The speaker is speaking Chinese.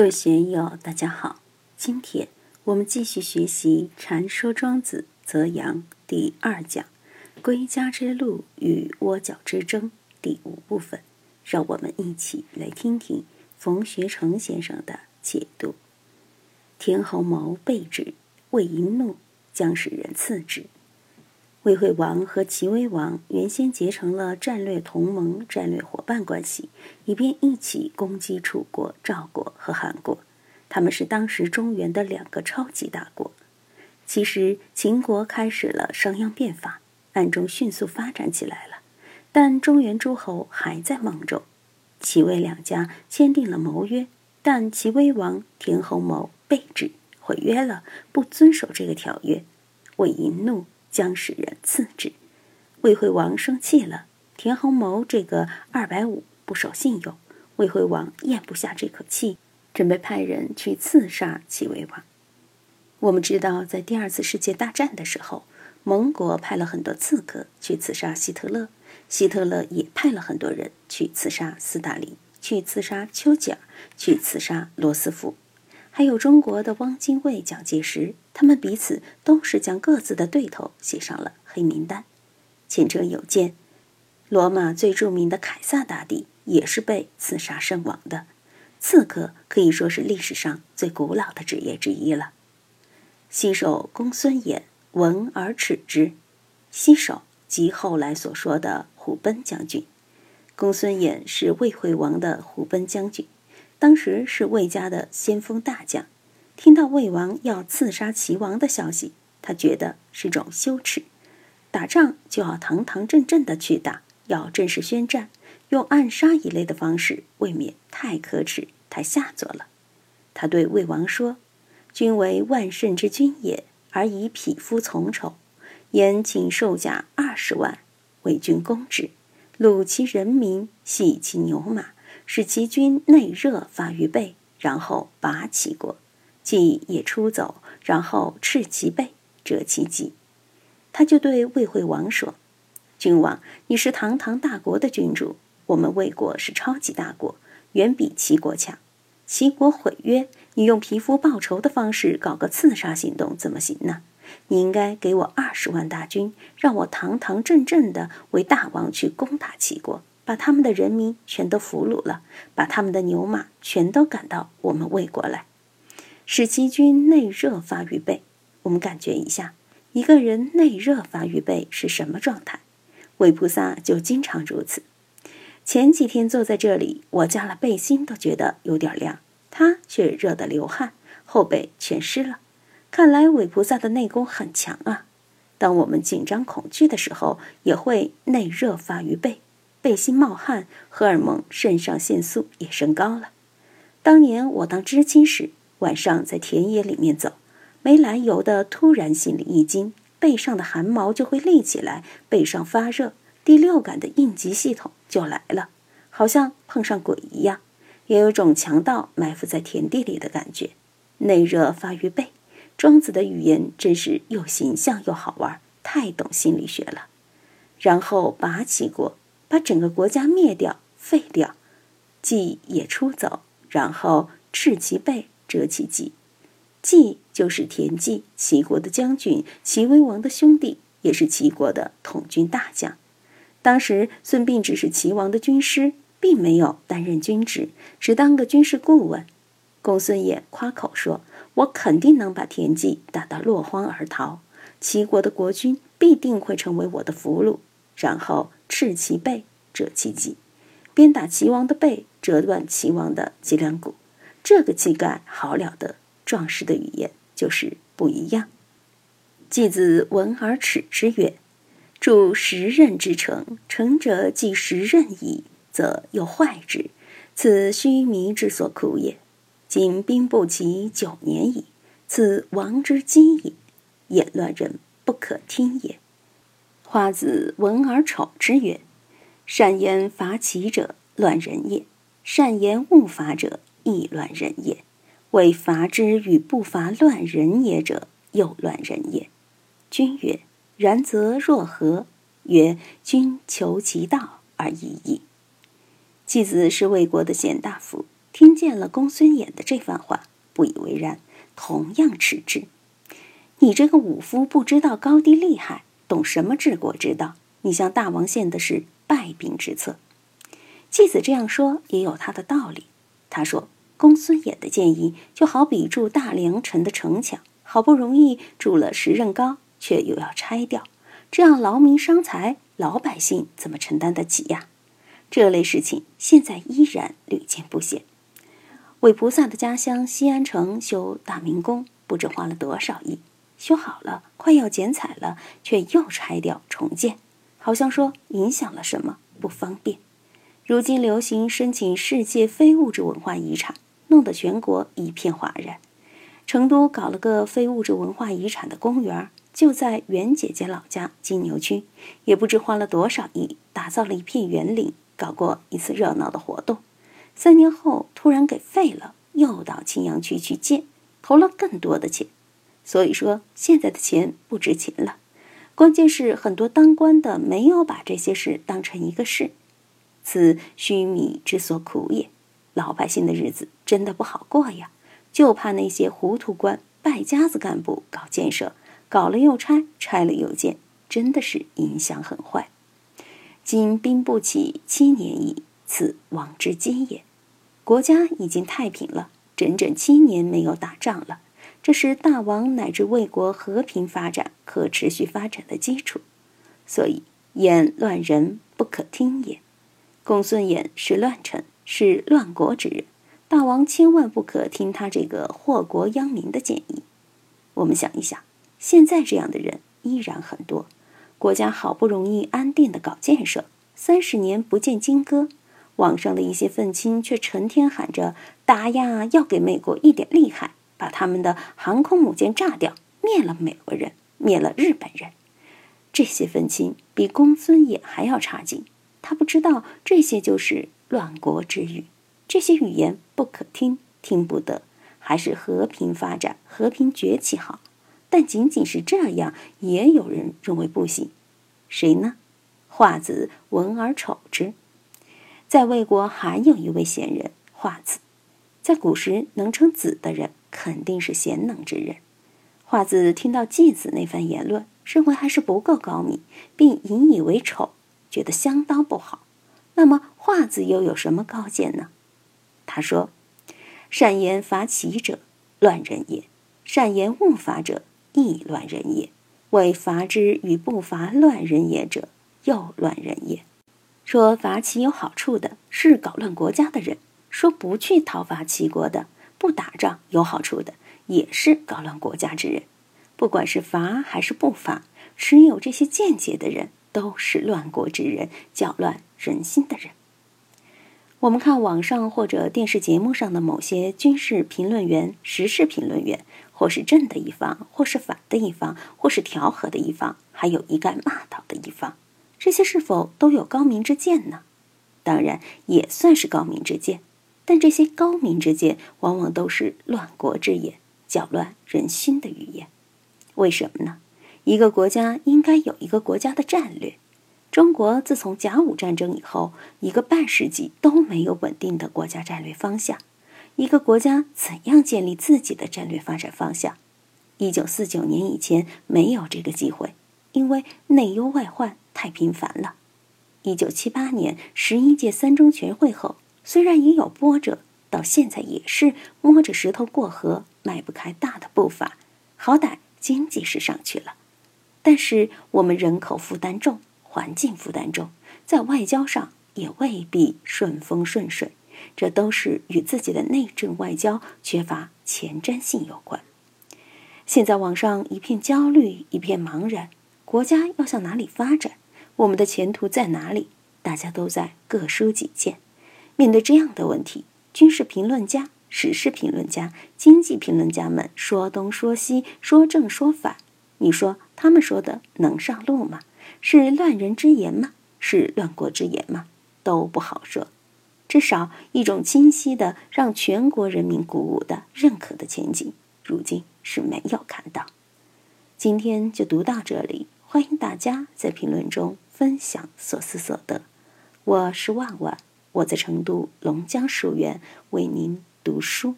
各位学友，大家好！今天我们继续学习《禅说庄子·泽阳》第二讲“归家之路与窝角之争”第五部分。让我们一起来听听冯学成先生的解读。田侯谋备之，魏一怒，将使人刺之。魏惠王和齐威王原先结成了战略同盟、战略伙伴关系，以便一起攻击楚国、赵国和韩国。他们是当时中原的两个超级大国。其实秦国开始了商鞅变法，暗中迅速发展起来了。但中原诸侯还在梦中，齐魏两家签订了盟约，但齐威王田侯谋背之，毁约了，不遵守这个条约。魏淫怒，将使人刺之。魏惠王生气了，田侯谋这个二百五不守信用，魏惠王咽不下这口气，准备派人去刺杀齐威王。我们知道，在第二次世界大战的时候，盟国派了很多刺客去刺杀希特勒。希特勒也派了很多人去刺杀斯大林，去刺杀丘吉尔，去刺杀罗斯福，还有中国的汪精卫、蒋介石，他们彼此都是将各自的对头写上了黑名单。前车有鉴，罗马最著名的凯撒大帝也是被刺杀身亡的。刺客可以说是历史上最古老的职业之一了。西首公孙衍闻而耻之，西首。即后来所说的虎贲将军，公孙衍是魏惠王的虎贲将军，当时是魏家的先锋大将。听到魏王要刺杀齐王的消息，他觉得是种羞耻。打仗就要堂堂正正的去打，要正式宣战，用暗杀一类的方式，未免太可耻、太下作了。他对魏王说：“君为万圣之君也，而以匹夫从仇。”言请授甲二十万，为君攻之，虏其人民，系其牛马，使其军内热发于背，然后拔其国，即也出走，然后赤其背，折其脊。他就对魏惠王说：“君王，你是堂堂大国的君主，我们魏国是超级大国，远比齐国强。齐国毁约，你用皮肤报仇的方式搞个刺杀行动，怎么行呢？”你应该给我二十万大军，让我堂堂正正的为大王去攻打齐国，把他们的人民全都俘虏了，把他们的牛马全都赶到我们魏国来，使齐军内热发于背。我们感觉一下，一个人内热发于背是什么状态？韦菩萨就经常如此。前几天坐在这里，我加了背心都觉得有点凉，他却热得流汗，后背全湿了。看来韦菩萨的内功很强啊！当我们紧张恐惧的时候，也会内热发于背，背心冒汗，荷尔蒙肾上腺素也升高了。当年我当知青时，晚上在田野里面走，没来由的突然心里一惊，背上的汗毛就会立起来，背上发热，第六感的应急系统就来了，好像碰上鬼一样，也有种强盗埋伏在田地里的感觉。内热发于背。庄子的语言真是又形象又好玩，太懂心理学了。然后拔齐国，把整个国家灭掉、废掉，既也出走，然后赤其背，折其脊。季就是田忌，齐国的将军，齐威王的兄弟，也是齐国的统军大将。当时孙膑只是齐王的军师，并没有担任军职，只当个军事顾问。公孙衍夸口说。我肯定能把田忌打到落荒而逃，齐国的国君必定会成为我的俘虏。然后赤其背，折其脊，鞭打齐王的背，折断齐王的脊梁骨。这个气概好了得，壮士的语言就是不一样。季子闻而耻之曰：“筑十仞之城，城者既十仞矣，则又坏之，此须弥之所苦也。”今兵不齐九年矣，此王之基也。言乱人不可听也。花子闻而丑之曰：“善言伐齐者，乱人也；善言勿伐者，亦乱人也。为伐之与不伐乱人也者，又乱人也。”君曰：“然则若何？”曰：“君求其道而已矣。”季子是魏国的贤大夫。听见了公孙衍的这番话，不以为然，同样斥之：“你这个武夫，不知道高低厉害，懂什么治国之道？你向大王献的是败兵之策。”季子这样说也有他的道理。他说：“公孙衍的建议，就好比筑大梁城的城墙，好不容易筑了十仞高，却又要拆掉，这样劳民伤财，老百姓怎么承担得起呀？”这类事情现在依然屡见不鲜。韦菩萨的家乡西安城修大明宫，不知花了多少亿，修好了，快要剪彩了，却又拆掉重建，好像说影响了什么，不方便。如今流行申请世界非物质文化遗产，弄得全国一片哗然。成都搞了个非物质文化遗产的公园，就在袁姐姐老家金牛区，也不知花了多少亿，打造了一片园林。搞过一次热闹的活动，三年后突然给废了，又到青羊区去建，投了更多的钱。所以说现在的钱不值钱了。关键是很多当官的没有把这些事当成一个事，此须弥之所苦也。老百姓的日子真的不好过呀，就怕那些糊涂官、败家子干部搞建设，搞了又拆，拆了又建，真的是影响很坏。今兵不起，七年矣，此王之基也。国家已经太平了，整整七年没有打仗了，这是大王乃至魏国和平发展、可持续发展的基础。所以，言乱人不可听也。公孙衍是乱臣，是乱国之人，大王千万不可听他这个祸国殃民的建议。我们想一想，现在这样的人依然很多。国家好不容易安定的搞建设，三十年不见金戈，网上的一些愤青却成天喊着打呀，要给美国一点厉害，把他们的航空母舰炸掉，灭了美国人，灭了日本人。这些愤青比公孙衍还要差劲，他不知道这些就是乱国之语，这些语言不可听，听不得，还是和平发展、和平崛起好。但仅仅是这样，也有人认为不行。谁呢？华子闻而丑之。在魏国还有一位贤人华子，在古时能称子的人，肯定是贤能之人。华子听到季子那番言论，认为还是不够高明，并引以为丑，觉得相当不好。那么华子又有什么高见呢？他说：“善言伐齐者，乱人也；善言勿伐者。”亦乱人也，为伐之与不伐乱人也者，又乱人也。说伐齐有好处的是搞乱国家的人，说不去讨伐齐国的、不打仗有好处的，也是搞乱国家之人。不管是伐还是不伐，持有这些见解的人，都是乱国之人，搅乱人心的人。我们看网上或者电视节目上的某些军事评论员、时事评论员。或是正的一方，或是反的一方，或是调和的一方，还有一概骂倒的一方，这些是否都有高明之见呢？当然也算是高明之见，但这些高明之见往往都是乱国之言，搅乱人心的语言。为什么呢？一个国家应该有一个国家的战略。中国自从甲午战争以后，一个半世纪都没有稳定的国家战略方向。一个国家怎样建立自己的战略发展方向？一九四九年以前没有这个机会，因为内忧外患太频繁了。一九七八年十一届三中全会后，虽然也有波折，到现在也是摸着石头过河，迈不开大的步伐。好歹经济是上去了，但是我们人口负担重，环境负担重，在外交上也未必顺风顺水。这都是与自己的内政外交缺乏前瞻性有关。现在网上一片焦虑，一片茫然，国家要向哪里发展？我们的前途在哪里？大家都在各抒己见。面对这样的问题，军事评论家、时事评论家、经济评论家们说东说西，说正说反，你说他们说的能上路吗？是乱人之言吗？是乱国之言吗？都不好说。至少一种清晰的、让全国人民鼓舞的、认可的前景，如今是没有看到。今天就读到这里，欢迎大家在评论中分享所思所得。我是万万，我在成都龙江书院为您读书。